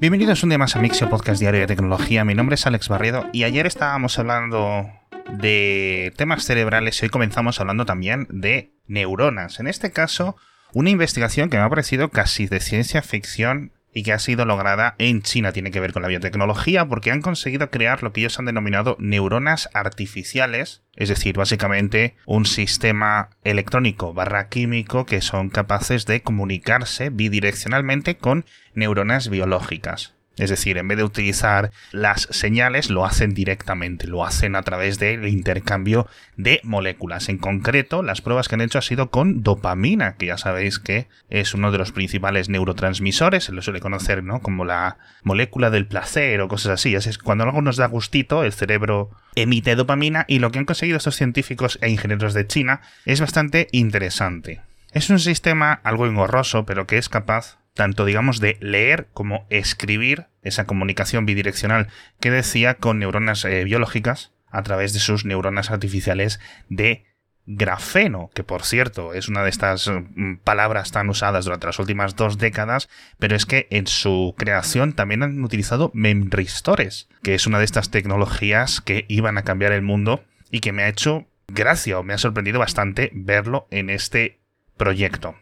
Bienvenidos un día más a Mixio Podcast Diario de Tecnología. Mi nombre es Alex Barriedo y ayer estábamos hablando de temas cerebrales y hoy comenzamos hablando también de neuronas. En este caso, una investigación que me ha parecido casi de ciencia ficción y que ha sido lograda en China. Tiene que ver con la biotecnología porque han conseguido crear lo que ellos han denominado neuronas artificiales, es decir, básicamente un sistema electrónico barra químico que son capaces de comunicarse bidireccionalmente con neuronas biológicas. Es decir, en vez de utilizar las señales, lo hacen directamente, lo hacen a través del intercambio de moléculas. En concreto, las pruebas que han hecho han sido con dopamina, que ya sabéis que es uno de los principales neurotransmisores, se lo suele conocer ¿no? como la molécula del placer o cosas así. Es cuando algo nos da gustito, el cerebro emite dopamina y lo que han conseguido estos científicos e ingenieros de China es bastante interesante. Es un sistema algo engorroso, pero que es capaz tanto digamos de leer como escribir esa comunicación bidireccional que decía con neuronas eh, biológicas a través de sus neuronas artificiales de grafeno, que por cierto es una de estas mm, palabras tan usadas durante las últimas dos décadas, pero es que en su creación también han utilizado memristores, que es una de estas tecnologías que iban a cambiar el mundo y que me ha hecho gracia o me ha sorprendido bastante verlo en este proyecto.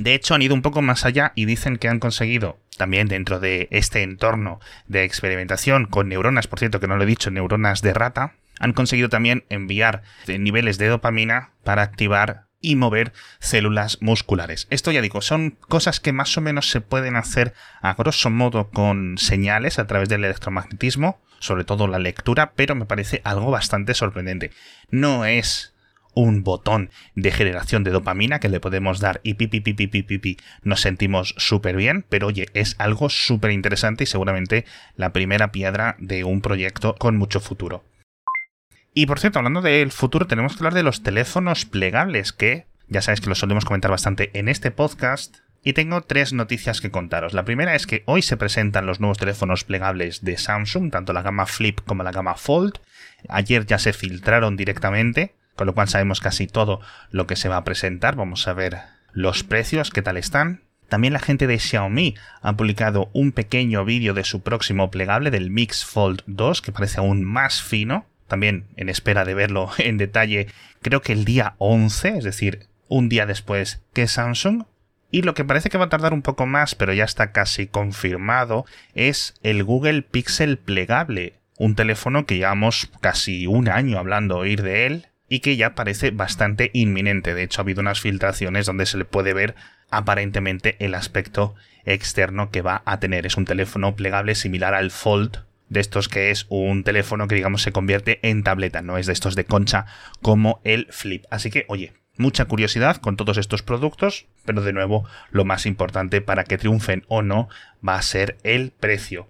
De hecho, han ido un poco más allá y dicen que han conseguido, también dentro de este entorno de experimentación con neuronas, por cierto que no lo he dicho, neuronas de rata, han conseguido también enviar niveles de dopamina para activar y mover células musculares. Esto ya digo, son cosas que más o menos se pueden hacer a grosso modo con señales a través del electromagnetismo, sobre todo la lectura, pero me parece algo bastante sorprendente. No es un botón de generación de dopamina que le podemos dar y pipi pipi nos sentimos súper bien, pero oye, es algo súper interesante y seguramente la primera piedra de un proyecto con mucho futuro. Y por cierto, hablando del futuro, tenemos que hablar de los teléfonos plegables, que ya sabéis que los solemos comentar bastante en este podcast. Y tengo tres noticias que contaros. La primera es que hoy se presentan los nuevos teléfonos plegables de Samsung, tanto la gama Flip como la gama Fold. Ayer ya se filtraron directamente con lo cual sabemos casi todo lo que se va a presentar. Vamos a ver los precios, qué tal están. También la gente de Xiaomi ha publicado un pequeño vídeo de su próximo plegable del Mix Fold 2, que parece aún más fino. También en espera de verlo en detalle, creo que el día 11, es decir, un día después que Samsung. Y lo que parece que va a tardar un poco más, pero ya está casi confirmado, es el Google Pixel plegable. Un teléfono que llevamos casi un año hablando oír de él, y que ya parece bastante inminente. De hecho, ha habido unas filtraciones donde se le puede ver aparentemente el aspecto externo que va a tener. Es un teléfono plegable similar al Fold, de estos que es un teléfono que digamos se convierte en tableta, no es de estos de concha como el Flip. Así que, oye, mucha curiosidad con todos estos productos, pero de nuevo, lo más importante para que triunfen o no va a ser el precio.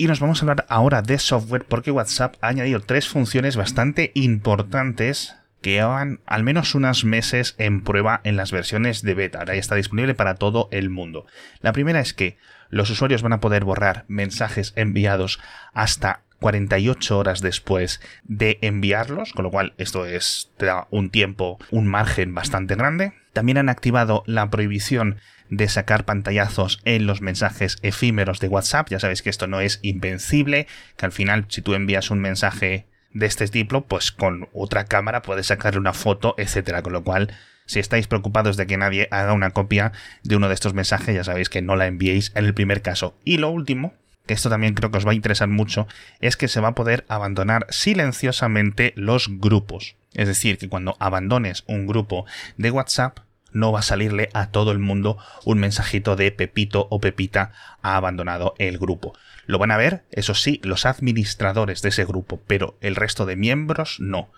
Y nos vamos a hablar ahora de software porque WhatsApp ha añadido tres funciones bastante importantes que llevan al menos unos meses en prueba en las versiones de beta. Ahora ya está disponible para todo el mundo. La primera es que los usuarios van a poder borrar mensajes enviados hasta 48 horas después de enviarlos, con lo cual esto es, te da un tiempo, un margen bastante grande. También han activado la prohibición de sacar pantallazos en los mensajes efímeros de WhatsApp. Ya sabéis que esto no es invencible, que al final si tú envías un mensaje de este tipo, pues con otra cámara puedes sacarle una foto, etcétera. Con lo cual, si estáis preocupados de que nadie haga una copia de uno de estos mensajes, ya sabéis que no la enviéis en el primer caso. Y lo último, que esto también creo que os va a interesar mucho, es que se va a poder abandonar silenciosamente los grupos. Es decir, que cuando abandones un grupo de WhatsApp, no va a salirle a todo el mundo un mensajito de Pepito o Pepita ha abandonado el grupo. Lo van a ver, eso sí, los administradores de ese grupo, pero el resto de miembros no.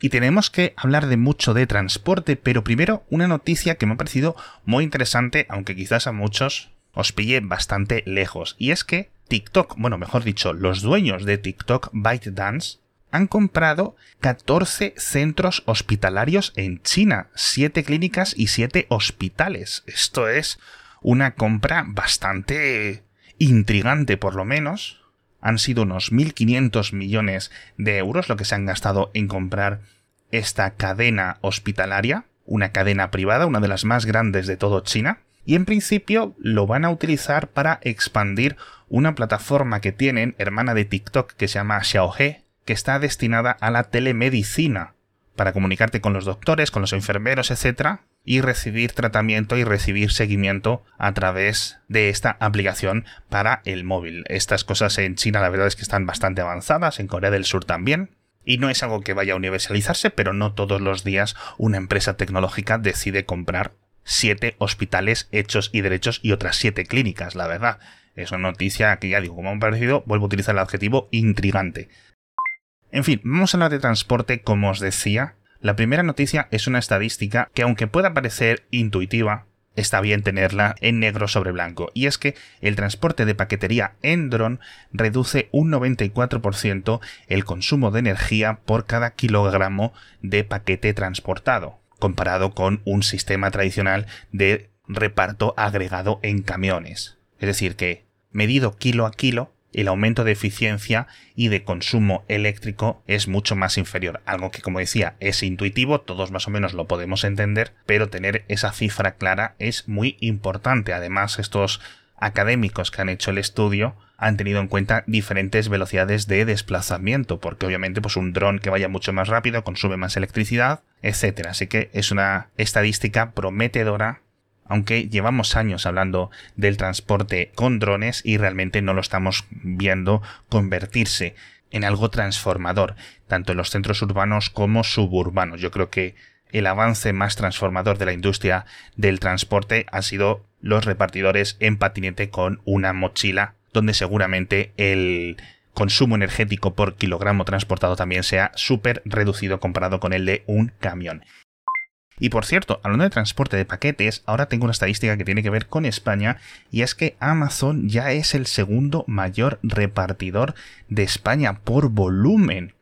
Y tenemos que hablar de mucho de transporte, pero primero una noticia que me ha parecido muy interesante, aunque quizás a muchos os pille bastante lejos, y es que TikTok, bueno, mejor dicho, los dueños de TikTok ByteDance han comprado 14 centros hospitalarios en China, 7 clínicas y 7 hospitales. Esto es una compra bastante intrigante por lo menos. Han sido unos 1.500 millones de euros lo que se han gastado en comprar esta cadena hospitalaria, una cadena privada, una de las más grandes de todo China. y en principio lo van a utilizar para expandir una plataforma que tienen, hermana de TikTok, que se llama Xiaohe, que está destinada a la telemedicina, para comunicarte con los doctores, con los enfermeros, etc., y recibir tratamiento y recibir seguimiento a través de esta aplicación para el móvil. Estas cosas en China la verdad es que están bastante avanzadas, en Corea del Sur también, y no es algo que vaya a universalizarse, pero no todos los días una empresa tecnológica decide comprar siete hospitales hechos y derechos y otras siete clínicas, la verdad. Es una noticia que ya digo, como han parecido, vuelvo a utilizar el adjetivo intrigante. En fin, vamos a hablar de transporte, como os decía. La primera noticia es una estadística que aunque pueda parecer intuitiva, está bien tenerla en negro sobre blanco, y es que el transporte de paquetería en dron reduce un 94% el consumo de energía por cada kilogramo de paquete transportado comparado con un sistema tradicional de reparto agregado en camiones. Es decir, que medido kilo a kilo, el aumento de eficiencia y de consumo eléctrico es mucho más inferior. Algo que, como decía, es intuitivo, todos más o menos lo podemos entender, pero tener esa cifra clara es muy importante. Además, estos académicos que han hecho el estudio han tenido en cuenta diferentes velocidades de desplazamiento, porque obviamente pues un dron que vaya mucho más rápido consume más electricidad, etc. Así que es una estadística prometedora, aunque llevamos años hablando del transporte con drones y realmente no lo estamos viendo convertirse en algo transformador, tanto en los centros urbanos como suburbanos. Yo creo que el avance más transformador de la industria del transporte ha sido los repartidores en patinete con una mochila donde seguramente el consumo energético por kilogramo transportado también sea súper reducido comparado con el de un camión. Y por cierto, hablando de transporte de paquetes, ahora tengo una estadística que tiene que ver con España y es que Amazon ya es el segundo mayor repartidor de España por volumen.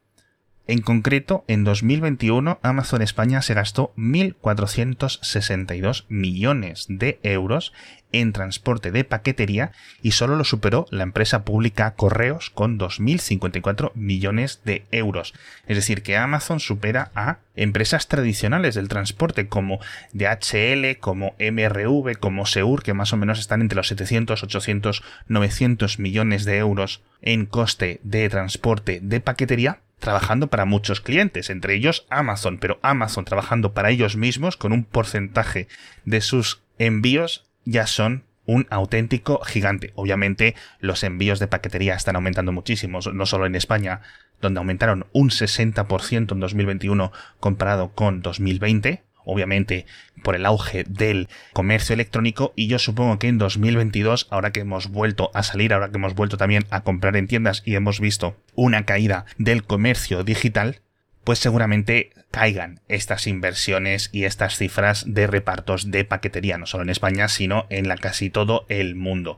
En concreto, en 2021 Amazon España se gastó 1.462 millones de euros en transporte de paquetería y solo lo superó la empresa pública Correos con 2.054 millones de euros. Es decir, que Amazon supera a empresas tradicionales del transporte como DHL, como MRV, como Seur, que más o menos están entre los 700, 800, 900 millones de euros en coste de transporte de paquetería trabajando para muchos clientes, entre ellos Amazon, pero Amazon trabajando para ellos mismos con un porcentaje de sus envíos ya son un auténtico gigante. Obviamente los envíos de paquetería están aumentando muchísimo, no solo en España, donde aumentaron un 60% en 2021 comparado con 2020, obviamente por el auge del comercio electrónico y yo supongo que en 2022, ahora que hemos vuelto a salir, ahora que hemos vuelto también a comprar en tiendas y hemos visto una caída del comercio digital, pues seguramente caigan estas inversiones y estas cifras de repartos de paquetería, no solo en España, sino en la casi todo el mundo.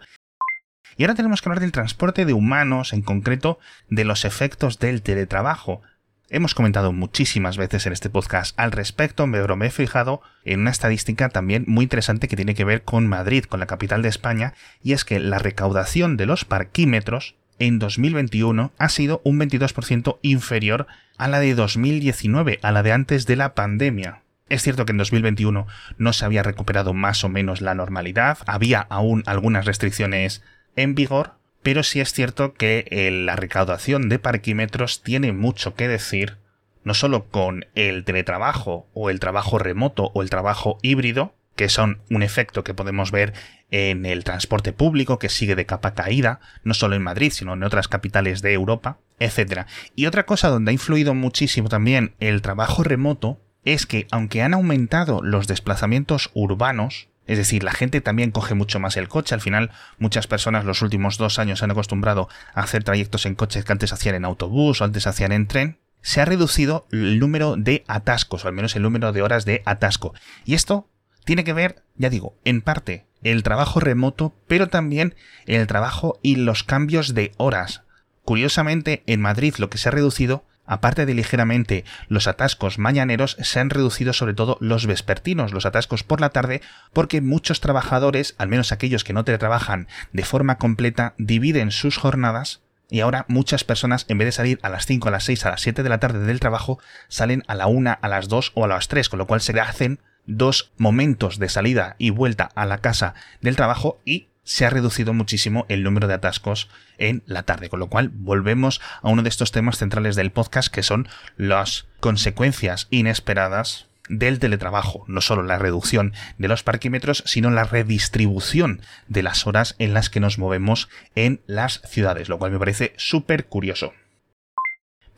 Y ahora tenemos que hablar del transporte de humanos, en concreto de los efectos del teletrabajo. Hemos comentado muchísimas veces en este podcast al respecto, pero me he fijado en una estadística también muy interesante que tiene que ver con Madrid, con la capital de España, y es que la recaudación de los parquímetros en 2021 ha sido un 22% inferior a la de 2019, a la de antes de la pandemia. Es cierto que en 2021 no se había recuperado más o menos la normalidad, había aún algunas restricciones en vigor, pero sí es cierto que eh, la recaudación de parquímetros tiene mucho que decir, no solo con el teletrabajo o el trabajo remoto o el trabajo híbrido, que son un efecto que podemos ver en el transporte público que sigue de capa caída, no solo en Madrid, sino en otras capitales de Europa, etc. Y otra cosa donde ha influido muchísimo también el trabajo remoto es que aunque han aumentado los desplazamientos urbanos, es decir, la gente también coge mucho más el coche. Al final, muchas personas los últimos dos años se han acostumbrado a hacer trayectos en coches que antes hacían en autobús o antes hacían en tren. Se ha reducido el número de atascos, o al menos el número de horas de atasco. Y esto tiene que ver, ya digo, en parte el trabajo remoto, pero también el trabajo y los cambios de horas. Curiosamente, en Madrid lo que se ha reducido Aparte de ligeramente los atascos mañaneros, se han reducido sobre todo los vespertinos, los atascos por la tarde, porque muchos trabajadores, al menos aquellos que no trabajan de forma completa, dividen sus jornadas y ahora muchas personas, en vez de salir a las 5, a las 6, a las 7 de la tarde del trabajo, salen a la 1, a las 2 o a las 3, con lo cual se hacen dos momentos de salida y vuelta a la casa del trabajo y se ha reducido muchísimo el número de atascos en la tarde, con lo cual volvemos a uno de estos temas centrales del podcast que son las consecuencias inesperadas del teletrabajo, no solo la reducción de los parquímetros, sino la redistribución de las horas en las que nos movemos en las ciudades, lo cual me parece súper curioso.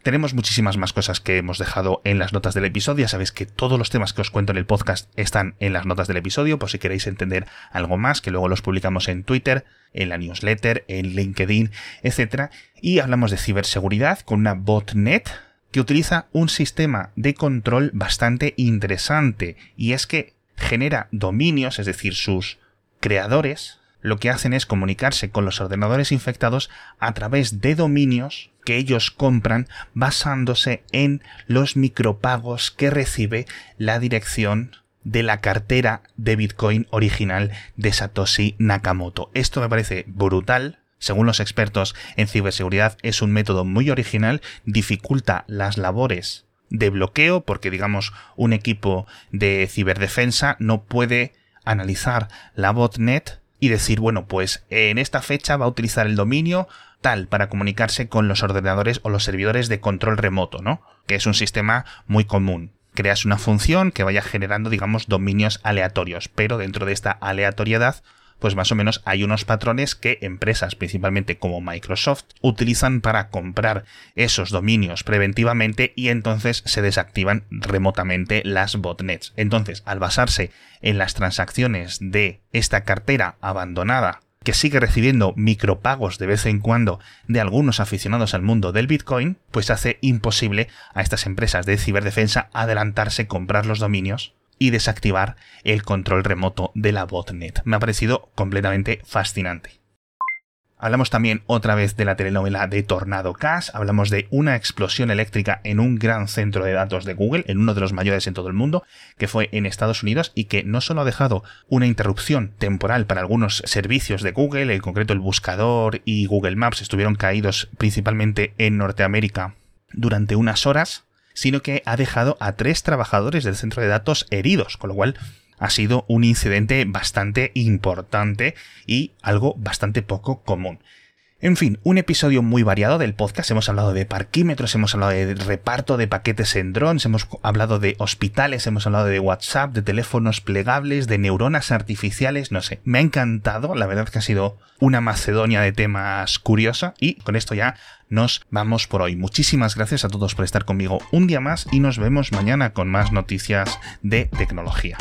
Tenemos muchísimas más cosas que hemos dejado en las notas del episodio. Ya sabéis que todos los temas que os cuento en el podcast están en las notas del episodio, por si queréis entender algo más, que luego los publicamos en Twitter, en la newsletter, en LinkedIn, etc. Y hablamos de ciberseguridad con una botnet que utiliza un sistema de control bastante interesante, y es que genera dominios, es decir, sus creadores, lo que hacen es comunicarse con los ordenadores infectados a través de dominios que ellos compran basándose en los micropagos que recibe la dirección de la cartera de Bitcoin original de Satoshi Nakamoto. Esto me parece brutal. Según los expertos en ciberseguridad es un método muy original, dificulta las labores de bloqueo porque digamos un equipo de ciberdefensa no puede analizar la botnet y decir, bueno, pues en esta fecha va a utilizar el dominio tal para comunicarse con los ordenadores o los servidores de control remoto, ¿no? Que es un sistema muy común. Creas una función que vaya generando, digamos, dominios aleatorios, pero dentro de esta aleatoriedad pues más o menos hay unos patrones que empresas, principalmente como Microsoft, utilizan para comprar esos dominios preventivamente y entonces se desactivan remotamente las botnets. Entonces, al basarse en las transacciones de esta cartera abandonada que sigue recibiendo micropagos de vez en cuando de algunos aficionados al mundo del Bitcoin, pues hace imposible a estas empresas de ciberdefensa adelantarse, comprar los dominios y desactivar el control remoto de la botnet. Me ha parecido completamente fascinante. Hablamos también otra vez de la telenovela de Tornado Cash, hablamos de una explosión eléctrica en un gran centro de datos de Google, en uno de los mayores en todo el mundo, que fue en Estados Unidos y que no solo ha dejado una interrupción temporal para algunos servicios de Google, en concreto el buscador y Google Maps estuvieron caídos principalmente en Norteamérica durante unas horas, sino que ha dejado a tres trabajadores del centro de datos heridos, con lo cual ha sido un incidente bastante importante y algo bastante poco común. En fin, un episodio muy variado del podcast. Hemos hablado de parquímetros, hemos hablado de reparto de paquetes en drones, hemos hablado de hospitales, hemos hablado de WhatsApp, de teléfonos plegables, de neuronas artificiales, no sé. Me ha encantado, la verdad que ha sido una Macedonia de temas curiosa y con esto ya nos vamos por hoy. Muchísimas gracias a todos por estar conmigo un día más y nos vemos mañana con más noticias de tecnología.